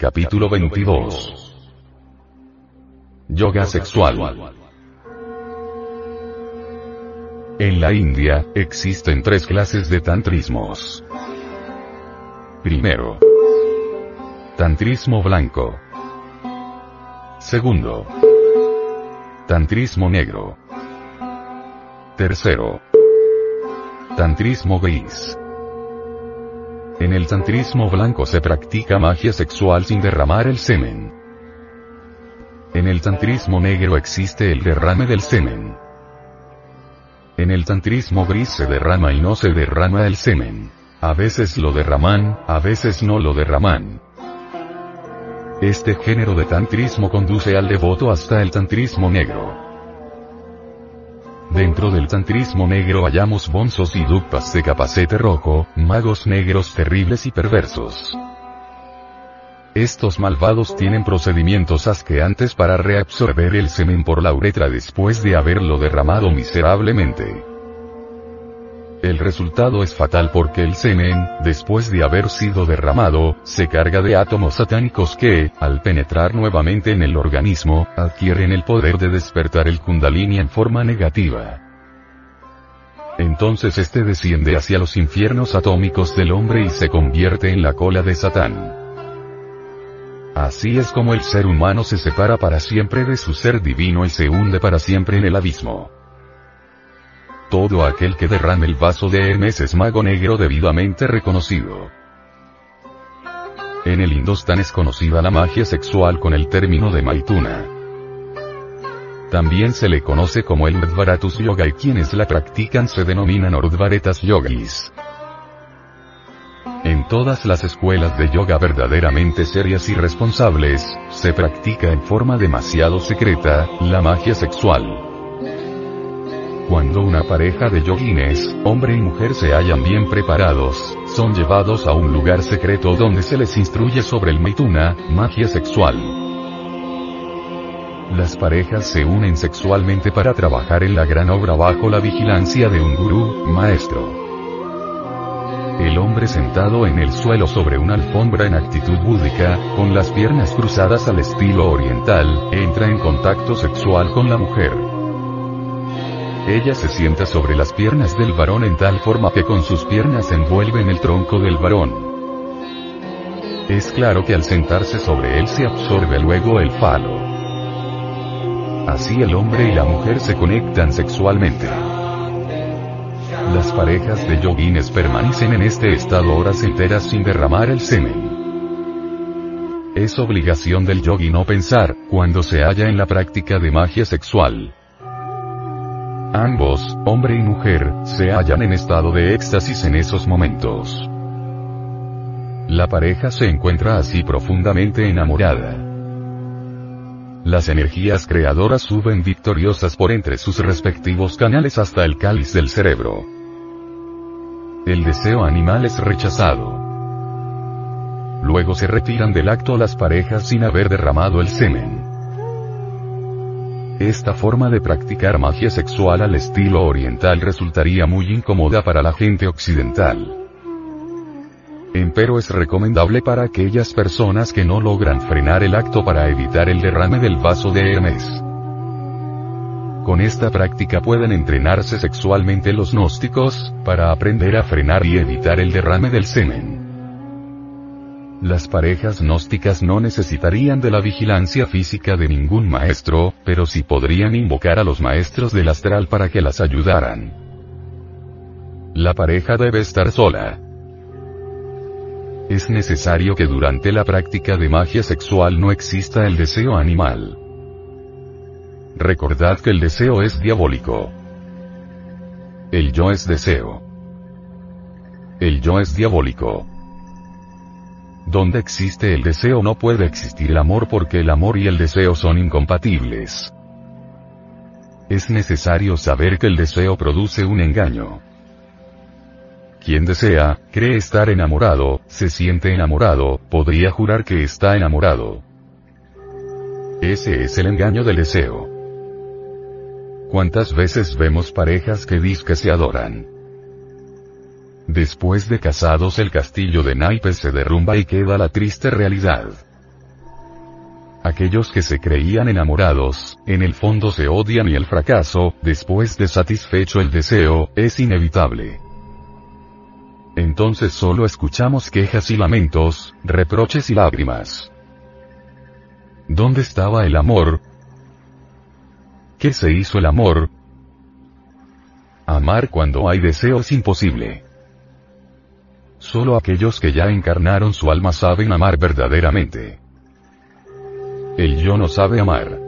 Capítulo 22 Yoga sexual En la India, existen tres clases de tantrismos. Primero. Tantrismo blanco. Segundo. Tantrismo negro. Tercero. Tantrismo gris. En el tantrismo blanco se practica magia sexual sin derramar el semen. En el tantrismo negro existe el derrame del semen. En el tantrismo gris se derrama y no se derrama el semen. A veces lo derraman, a veces no lo derraman. Este género de tantrismo conduce al devoto hasta el tantrismo negro. Dentro del tantrismo negro hallamos bonzos y dukpas de capacete rojo, magos negros terribles y perversos. Estos malvados tienen procedimientos asqueantes para reabsorber el semen por la uretra después de haberlo derramado miserablemente. El resultado es fatal porque el semen, después de haber sido derramado, se carga de átomos satánicos que, al penetrar nuevamente en el organismo, adquieren el poder de despertar el kundalini en forma negativa. Entonces este desciende hacia los infiernos atómicos del hombre y se convierte en la cola de Satán. Así es como el ser humano se separa para siempre de su ser divino y se hunde para siempre en el abismo. Todo aquel que derrame el vaso de Hermes es mago negro debidamente reconocido. En el Indostán es conocida la magia sexual con el término de Maituna. También se le conoce como el Udvaratus Yoga y quienes la practican se denominan Urdvaretas Yogis. En todas las escuelas de yoga verdaderamente serias y responsables, se practica en forma demasiado secreta, la magia sexual. Cuando una pareja de yogines, hombre y mujer se hallan bien preparados, son llevados a un lugar secreto donde se les instruye sobre el maituna, magia sexual. Las parejas se unen sexualmente para trabajar en la gran obra bajo la vigilancia de un gurú, maestro. El hombre sentado en el suelo sobre una alfombra en actitud búdica, con las piernas cruzadas al estilo oriental, entra en contacto sexual con la mujer. Ella se sienta sobre las piernas del varón en tal forma que con sus piernas envuelven el tronco del varón. Es claro que al sentarse sobre él se absorbe luego el falo. Así el hombre y la mujer se conectan sexualmente. Las parejas de yogines permanecen en este estado horas enteras sin derramar el semen. Es obligación del yogi no pensar, cuando se halla en la práctica de magia sexual. Ambos, hombre y mujer, se hallan en estado de éxtasis en esos momentos. La pareja se encuentra así profundamente enamorada. Las energías creadoras suben victoriosas por entre sus respectivos canales hasta el cáliz del cerebro. El deseo animal es rechazado. Luego se retiran del acto las parejas sin haber derramado el semen. Esta forma de practicar magia sexual al estilo oriental resultaría muy incómoda para la gente occidental. Empero es recomendable para aquellas personas que no logran frenar el acto para evitar el derrame del vaso de Hermes. Con esta práctica pueden entrenarse sexualmente los gnósticos, para aprender a frenar y evitar el derrame del semen. Las parejas gnósticas no necesitarían de la vigilancia física de ningún maestro, pero sí podrían invocar a los maestros del astral para que las ayudaran. La pareja debe estar sola. Es necesario que durante la práctica de magia sexual no exista el deseo animal. Recordad que el deseo es diabólico. El yo es deseo. El yo es diabólico. Donde existe el deseo no puede existir el amor porque el amor y el deseo son incompatibles. Es necesario saber que el deseo produce un engaño. Quien desea, cree estar enamorado, se siente enamorado, podría jurar que está enamorado. Ese es el engaño del deseo. ¿Cuántas veces vemos parejas que dicen que se adoran? Después de casados el castillo de naipes se derrumba y queda la triste realidad. Aquellos que se creían enamorados, en el fondo se odian y el fracaso, después de satisfecho el deseo, es inevitable entonces solo escuchamos quejas y lamentos, reproches y lágrimas. ¿Dónde estaba el amor? ¿Qué se hizo el amor? Amar cuando hay deseo es imposible. Solo aquellos que ya encarnaron su alma saben amar verdaderamente. El yo no sabe amar.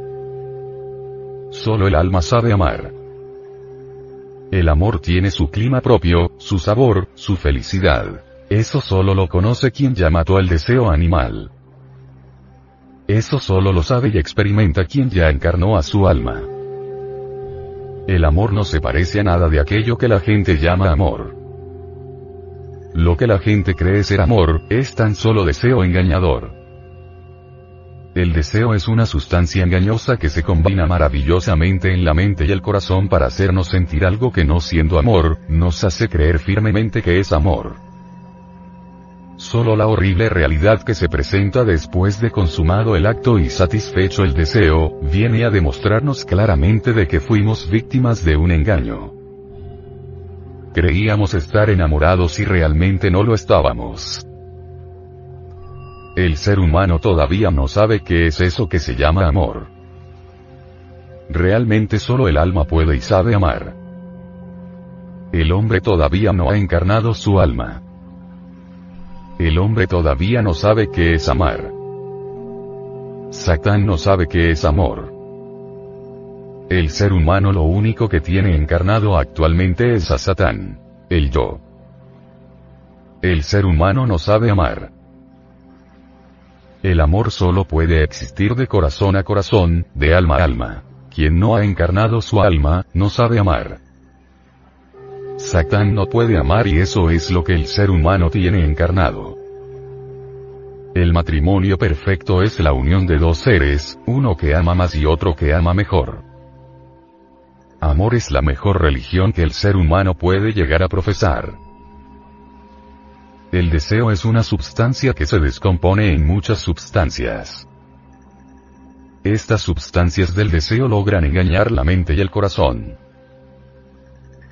Solo el alma sabe amar. El amor tiene su clima propio, su sabor, su felicidad. Eso solo lo conoce quien ya mató el deseo animal. Eso solo lo sabe y experimenta quien ya encarnó a su alma. El amor no se parece a nada de aquello que la gente llama amor. Lo que la gente cree ser amor, es tan solo deseo engañador. El deseo es una sustancia engañosa que se combina maravillosamente en la mente y el corazón para hacernos sentir algo que no siendo amor, nos hace creer firmemente que es amor. Solo la horrible realidad que se presenta después de consumado el acto y satisfecho el deseo, viene a demostrarnos claramente de que fuimos víctimas de un engaño. Creíamos estar enamorados y realmente no lo estábamos. El ser humano todavía no sabe qué es eso que se llama amor. Realmente solo el alma puede y sabe amar. El hombre todavía no ha encarnado su alma. El hombre todavía no sabe qué es amar. Satán no sabe qué es amor. El ser humano lo único que tiene encarnado actualmente es a Satán. El yo. El ser humano no sabe amar. El amor solo puede existir de corazón a corazón, de alma a alma. Quien no ha encarnado su alma, no sabe amar. Satán no puede amar y eso es lo que el ser humano tiene encarnado. El matrimonio perfecto es la unión de dos seres, uno que ama más y otro que ama mejor. Amor es la mejor religión que el ser humano puede llegar a profesar. El deseo es una substancia que se descompone en muchas substancias. Estas substancias del deseo logran engañar la mente y el corazón.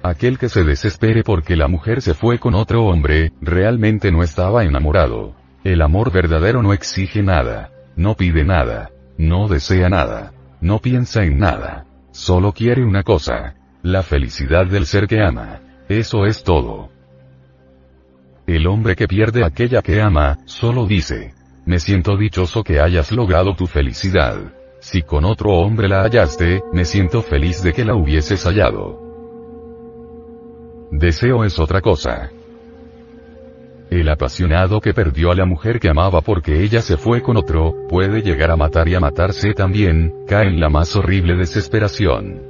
Aquel que se desespere porque la mujer se fue con otro hombre, realmente no estaba enamorado. El amor verdadero no exige nada, no pide nada, no desea nada, no piensa en nada. Solo quiere una cosa, la felicidad del ser que ama. Eso es todo. El hombre que pierde aquella que ama, solo dice, me siento dichoso que hayas logrado tu felicidad. Si con otro hombre la hallaste, me siento feliz de que la hubieses hallado. Deseo es otra cosa. El apasionado que perdió a la mujer que amaba porque ella se fue con otro, puede llegar a matar y a matarse también, cae en la más horrible desesperación.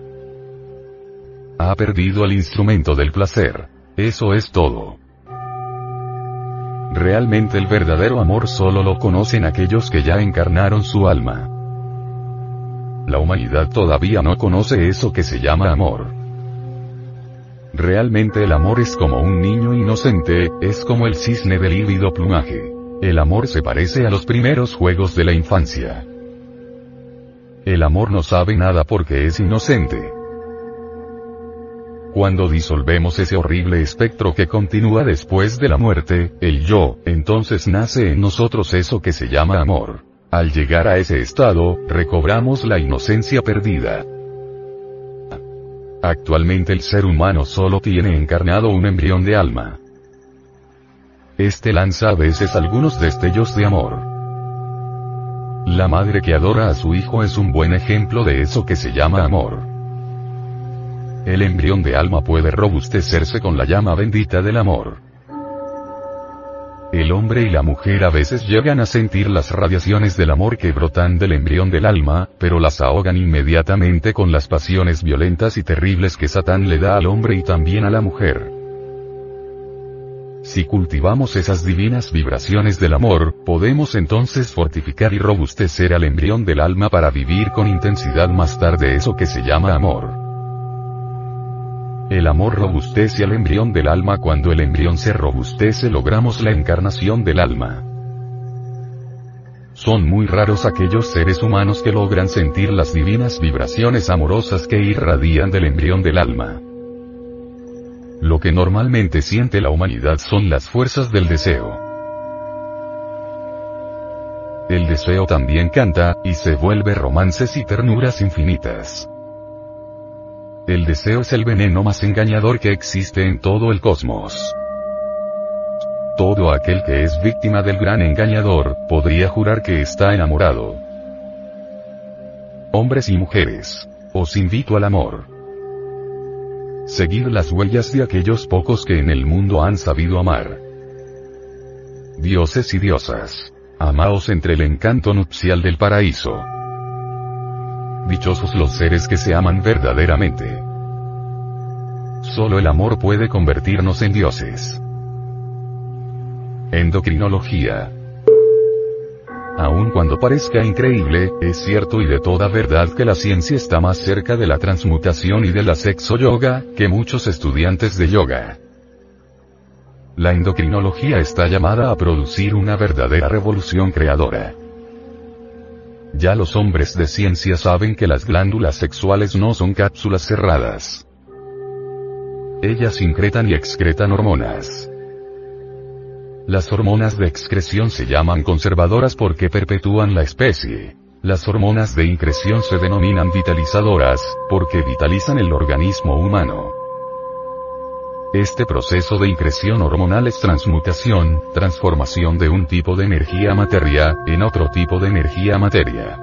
Ha perdido el instrumento del placer. Eso es todo. Realmente el verdadero amor solo lo conocen aquellos que ya encarnaron su alma. La humanidad todavía no conoce eso que se llama amor. Realmente el amor es como un niño inocente, es como el cisne del lívido plumaje. El amor se parece a los primeros juegos de la infancia. El amor no sabe nada porque es inocente. Cuando disolvemos ese horrible espectro que continúa después de la muerte, el yo, entonces nace en nosotros eso que se llama amor. Al llegar a ese estado, recobramos la inocencia perdida. Actualmente el ser humano solo tiene encarnado un embrión de alma. Este lanza a veces algunos destellos de amor. La madre que adora a su hijo es un buen ejemplo de eso que se llama amor. El embrión de alma puede robustecerse con la llama bendita del amor. El hombre y la mujer a veces llegan a sentir las radiaciones del amor que brotan del embrión del alma, pero las ahogan inmediatamente con las pasiones violentas y terribles que Satán le da al hombre y también a la mujer. Si cultivamos esas divinas vibraciones del amor, podemos entonces fortificar y robustecer al embrión del alma para vivir con intensidad más tarde eso que se llama amor. El amor robustece al embrión del alma cuando el embrión se robustece logramos la encarnación del alma. Son muy raros aquellos seres humanos que logran sentir las divinas vibraciones amorosas que irradian del embrión del alma. Lo que normalmente siente la humanidad son las fuerzas del deseo. El deseo también canta, y se vuelve romances y ternuras infinitas. El deseo es el veneno más engañador que existe en todo el cosmos. Todo aquel que es víctima del gran engañador, podría jurar que está enamorado. Hombres y mujeres. Os invito al amor. Seguid las huellas de aquellos pocos que en el mundo han sabido amar. Dioses y diosas. Amaos entre el encanto nupcial del paraíso. Dichosos los seres que se aman verdaderamente. Solo el amor puede convertirnos en dioses. Endocrinología. Aun cuando parezca increíble, es cierto y de toda verdad que la ciencia está más cerca de la transmutación y de la sexo yoga, que muchos estudiantes de yoga. La endocrinología está llamada a producir una verdadera revolución creadora. Ya los hombres de ciencia saben que las glándulas sexuales no son cápsulas cerradas. Ellas incretan y excretan hormonas. Las hormonas de excreción se llaman conservadoras porque perpetúan la especie. Las hormonas de increción se denominan vitalizadoras, porque vitalizan el organismo humano. Este proceso de increción hormonal es transmutación, transformación de un tipo de energía materia, en otro tipo de energía materia.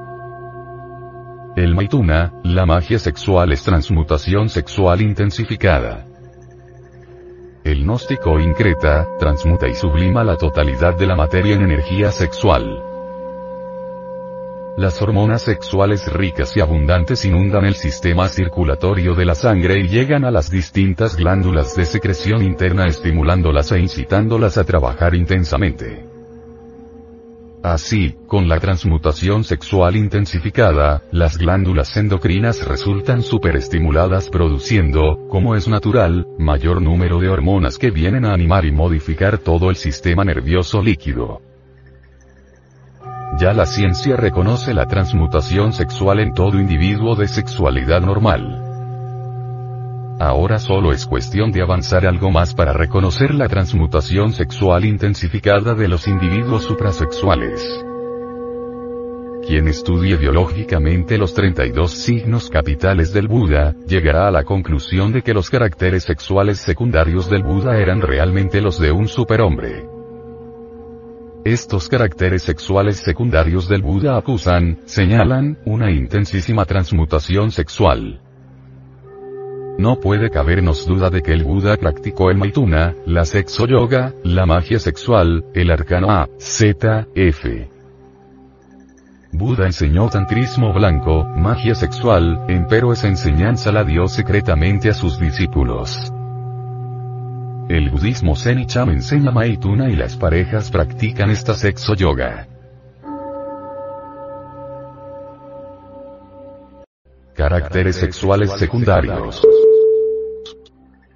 El maituna, la magia sexual es transmutación sexual intensificada. El gnóstico increta, transmuta y sublima la totalidad de la materia en energía sexual. Las hormonas sexuales ricas y abundantes inundan el sistema circulatorio de la sangre y llegan a las distintas glándulas de secreción interna estimulándolas e incitándolas a trabajar intensamente. Así, con la transmutación sexual intensificada, las glándulas endocrinas resultan superestimuladas produciendo, como es natural, mayor número de hormonas que vienen a animar y modificar todo el sistema nervioso líquido. Ya la ciencia reconoce la transmutación sexual en todo individuo de sexualidad normal. Ahora solo es cuestión de avanzar algo más para reconocer la transmutación sexual intensificada de los individuos suprasexuales. Quien estudie biológicamente los 32 signos capitales del Buda, llegará a la conclusión de que los caracteres sexuales secundarios del Buda eran realmente los de un superhombre. Estos caracteres sexuales secundarios del Buda acusan, señalan, una intensísima transmutación sexual. No puede cabernos duda de que el Buda practicó el Maituna, la sexo yoga, la magia sexual, el arcano A, Z, F. Buda enseñó tantrismo blanco, magia sexual, empero esa enseñanza la dio secretamente a sus discípulos. El budismo Zen y Cham enseña Maituna y las parejas practican esta sexo yoga. Caracteres sexuales secundarios.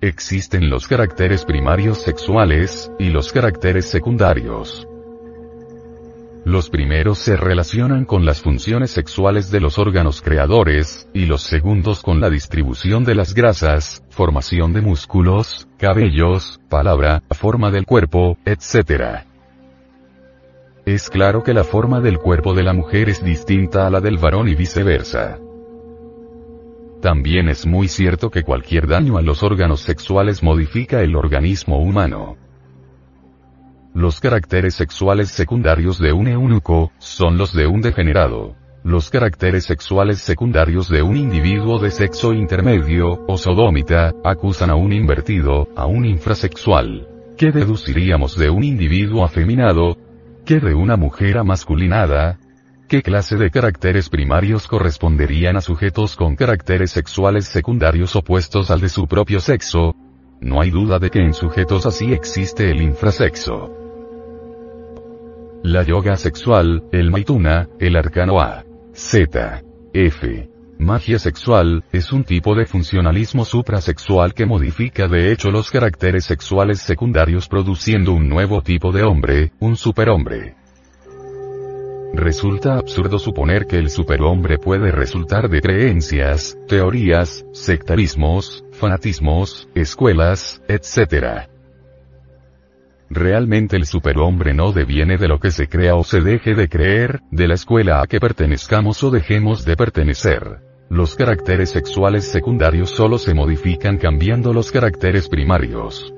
Existen los caracteres primarios sexuales, y los caracteres secundarios. Los primeros se relacionan con las funciones sexuales de los órganos creadores, y los segundos con la distribución de las grasas, formación de músculos, cabellos, palabra, forma del cuerpo, etc. Es claro que la forma del cuerpo de la mujer es distinta a la del varón y viceversa. También es muy cierto que cualquier daño a los órganos sexuales modifica el organismo humano. Los caracteres sexuales secundarios de un eunuco, son los de un degenerado. Los caracteres sexuales secundarios de un individuo de sexo intermedio, o sodómita, acusan a un invertido, a un infrasexual. ¿Qué deduciríamos de un individuo afeminado? ¿Qué de una mujer amasculinada? ¿Qué clase de caracteres primarios corresponderían a sujetos con caracteres sexuales secundarios opuestos al de su propio sexo? No hay duda de que en sujetos así existe el infrasexo. La yoga sexual, el maituna, el arcano A. Z. F. Magia sexual, es un tipo de funcionalismo suprasexual que modifica de hecho los caracteres sexuales secundarios produciendo un nuevo tipo de hombre, un superhombre. Resulta absurdo suponer que el superhombre puede resultar de creencias, teorías, sectarismos, fanatismos, escuelas, etc. Realmente el superhombre no deviene de lo que se crea o se deje de creer, de la escuela a que pertenezcamos o dejemos de pertenecer. Los caracteres sexuales secundarios solo se modifican cambiando los caracteres primarios.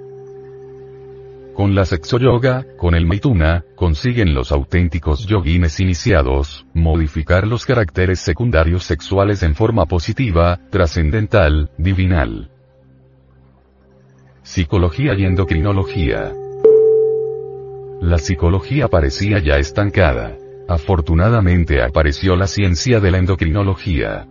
Con la sexo yoga, con el maituna, consiguen los auténticos yoguines iniciados, modificar los caracteres secundarios sexuales en forma positiva, trascendental, divinal. Psicología y endocrinología. La psicología parecía ya estancada. Afortunadamente apareció la ciencia de la endocrinología.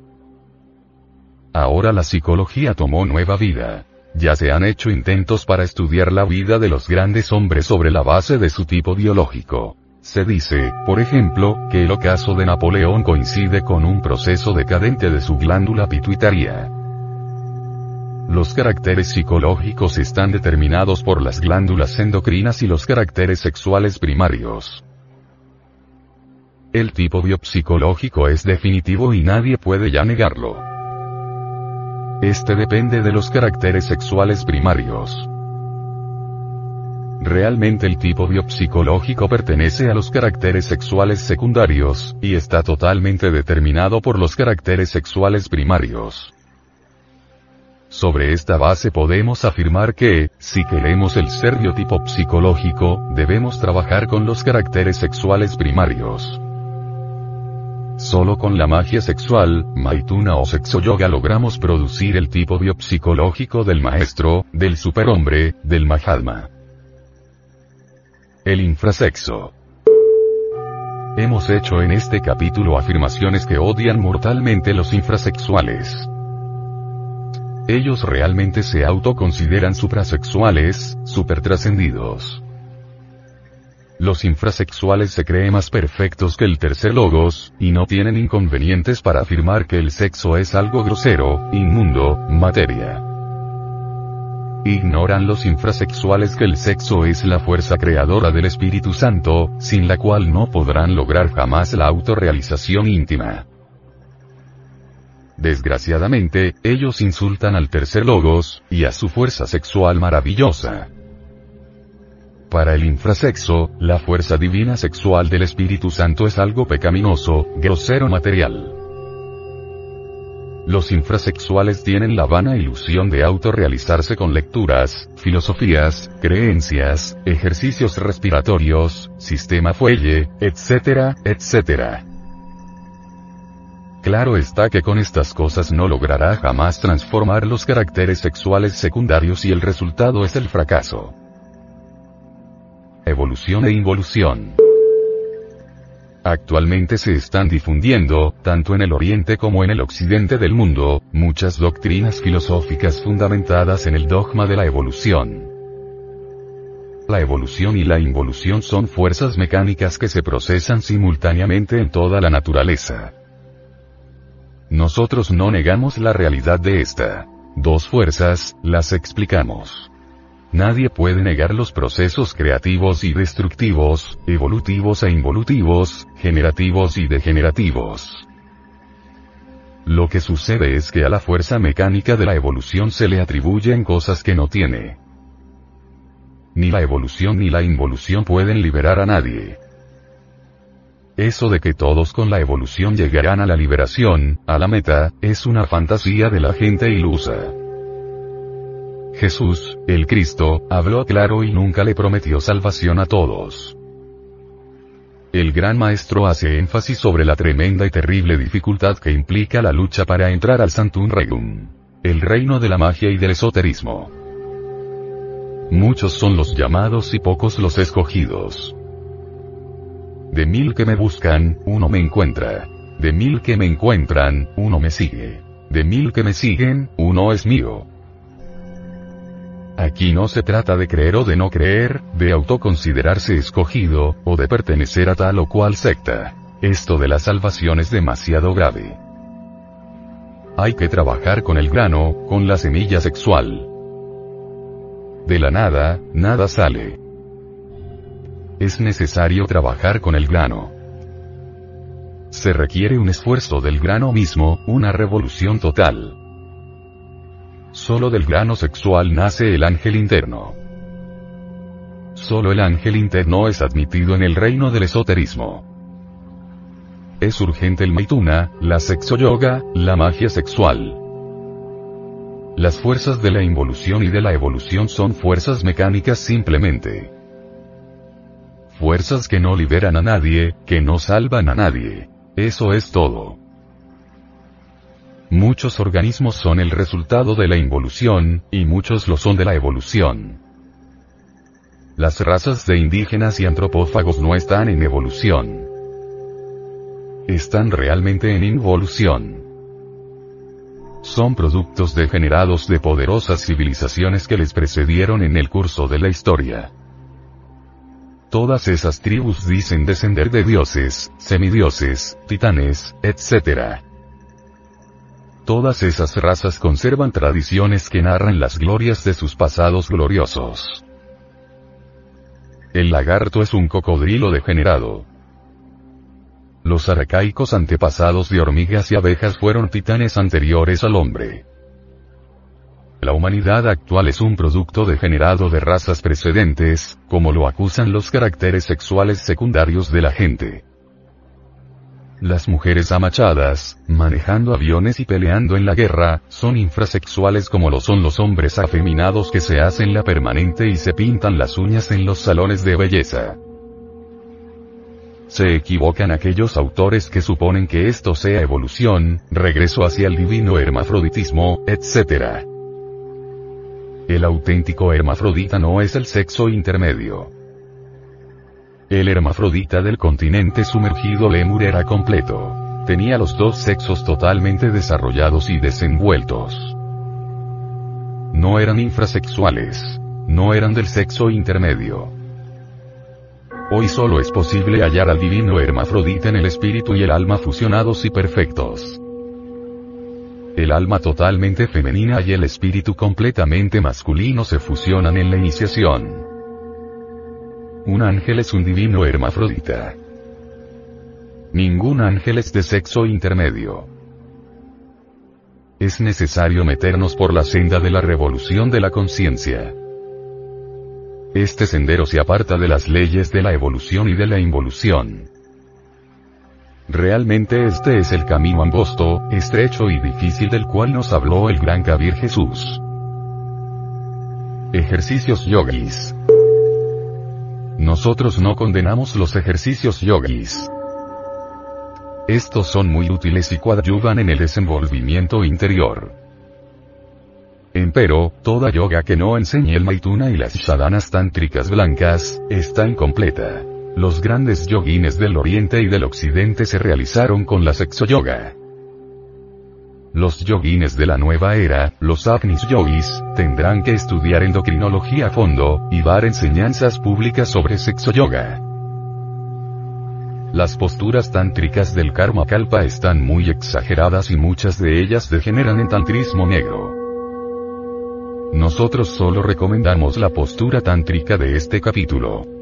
Ahora la psicología tomó nueva vida. Ya se han hecho intentos para estudiar la vida de los grandes hombres sobre la base de su tipo biológico. Se dice, por ejemplo, que el ocaso de Napoleón coincide con un proceso decadente de su glándula pituitaria. Los caracteres psicológicos están determinados por las glándulas endocrinas y los caracteres sexuales primarios. El tipo biopsicológico es definitivo y nadie puede ya negarlo. Este depende de los caracteres sexuales primarios. Realmente el tipo biopsicológico pertenece a los caracteres sexuales secundarios, y está totalmente determinado por los caracteres sexuales primarios. Sobre esta base podemos afirmar que, si queremos el ser biotipo psicológico, debemos trabajar con los caracteres sexuales primarios. Solo con la magia sexual, maituna o sexo yoga logramos producir el tipo biopsicológico del maestro, del superhombre, del Mahatma. El infrasexo. Hemos hecho en este capítulo afirmaciones que odian mortalmente los infrasexuales. Ellos realmente se autoconsideran suprasexuales, supertrascendidos. Los infrasexuales se creen más perfectos que el tercer logos, y no tienen inconvenientes para afirmar que el sexo es algo grosero, inmundo, materia. Ignoran los infrasexuales que el sexo es la fuerza creadora del Espíritu Santo, sin la cual no podrán lograr jamás la autorrealización íntima. Desgraciadamente, ellos insultan al tercer logos, y a su fuerza sexual maravillosa. Para el infrasexo, la fuerza divina sexual del Espíritu Santo es algo pecaminoso, grosero material. Los infrasexuales tienen la vana ilusión de autorrealizarse con lecturas, filosofías, creencias, ejercicios respiratorios, sistema fuelle, etc., etc. Claro está que con estas cosas no logrará jamás transformar los caracteres sexuales secundarios y el resultado es el fracaso. Evolución e involución. Actualmente se están difundiendo, tanto en el oriente como en el occidente del mundo, muchas doctrinas filosóficas fundamentadas en el dogma de la evolución. La evolución y la involución son fuerzas mecánicas que se procesan simultáneamente en toda la naturaleza. Nosotros no negamos la realidad de esta. Dos fuerzas, las explicamos. Nadie puede negar los procesos creativos y destructivos, evolutivos e involutivos, generativos y degenerativos. Lo que sucede es que a la fuerza mecánica de la evolución se le atribuyen cosas que no tiene. Ni la evolución ni la involución pueden liberar a nadie. Eso de que todos con la evolución llegarán a la liberación, a la meta, es una fantasía de la gente ilusa. Jesús, el Cristo, habló claro y nunca le prometió salvación a todos. El gran maestro hace énfasis sobre la tremenda y terrible dificultad que implica la lucha para entrar al Santum Regnum, el reino de la magia y del esoterismo. Muchos son los llamados y pocos los escogidos. De mil que me buscan, uno me encuentra. De mil que me encuentran, uno me sigue. De mil que me siguen, uno es mío. Aquí no se trata de creer o de no creer, de autoconsiderarse escogido, o de pertenecer a tal o cual secta. Esto de la salvación es demasiado grave. Hay que trabajar con el grano, con la semilla sexual. De la nada, nada sale. Es necesario trabajar con el grano. Se requiere un esfuerzo del grano mismo, una revolución total. Solo del grano sexual nace el ángel interno. Solo el ángel interno es admitido en el reino del esoterismo. Es urgente el maituna, la sexo yoga, la magia sexual. Las fuerzas de la involución y de la evolución son fuerzas mecánicas simplemente. Fuerzas que no liberan a nadie, que no salvan a nadie. Eso es todo. Muchos organismos son el resultado de la involución, y muchos lo son de la evolución. Las razas de indígenas y antropófagos no están en evolución. Están realmente en involución. Son productos degenerados de poderosas civilizaciones que les precedieron en el curso de la historia. Todas esas tribus dicen descender de dioses, semidioses, titanes, etc. Todas esas razas conservan tradiciones que narran las glorias de sus pasados gloriosos. El lagarto es un cocodrilo degenerado. Los arcaicos antepasados de hormigas y abejas fueron titanes anteriores al hombre. La humanidad actual es un producto degenerado de razas precedentes, como lo acusan los caracteres sexuales secundarios de la gente. Las mujeres amachadas, manejando aviones y peleando en la guerra, son infrasexuales como lo son los hombres afeminados que se hacen la permanente y se pintan las uñas en los salones de belleza. Se equivocan aquellos autores que suponen que esto sea evolución, regreso hacia el divino hermafroditismo, etc. El auténtico hermafrodita no es el sexo intermedio. El hermafrodita del continente sumergido Lemur era completo. Tenía los dos sexos totalmente desarrollados y desenvueltos. No eran infrasexuales. No eran del sexo intermedio. Hoy solo es posible hallar al divino hermafrodita en el espíritu y el alma fusionados y perfectos. El alma totalmente femenina y el espíritu completamente masculino se fusionan en la iniciación. Un ángel es un divino hermafrodita. Ningún ángel es de sexo intermedio. Es necesario meternos por la senda de la revolución de la conciencia. Este sendero se aparta de las leyes de la evolución y de la involución. Realmente este es el camino angosto, estrecho y difícil del cual nos habló el gran Kabir Jesús. Ejercicios yogis. Nosotros no condenamos los ejercicios yogis. Estos son muy útiles y coadyuvan en el desenvolvimiento interior. Empero, toda yoga que no enseñe el maituna y las sadanas tántricas blancas, está incompleta. Los grandes yogines del oriente y del occidente se realizaron con la sexo yoga. Los yoguines de la nueva era, los Agnis Yogis, tendrán que estudiar endocrinología a fondo, y dar enseñanzas públicas sobre sexo yoga. Las posturas tántricas del Karma Kalpa están muy exageradas y muchas de ellas degeneran en tantrismo negro. Nosotros solo recomendamos la postura tántrica de este capítulo.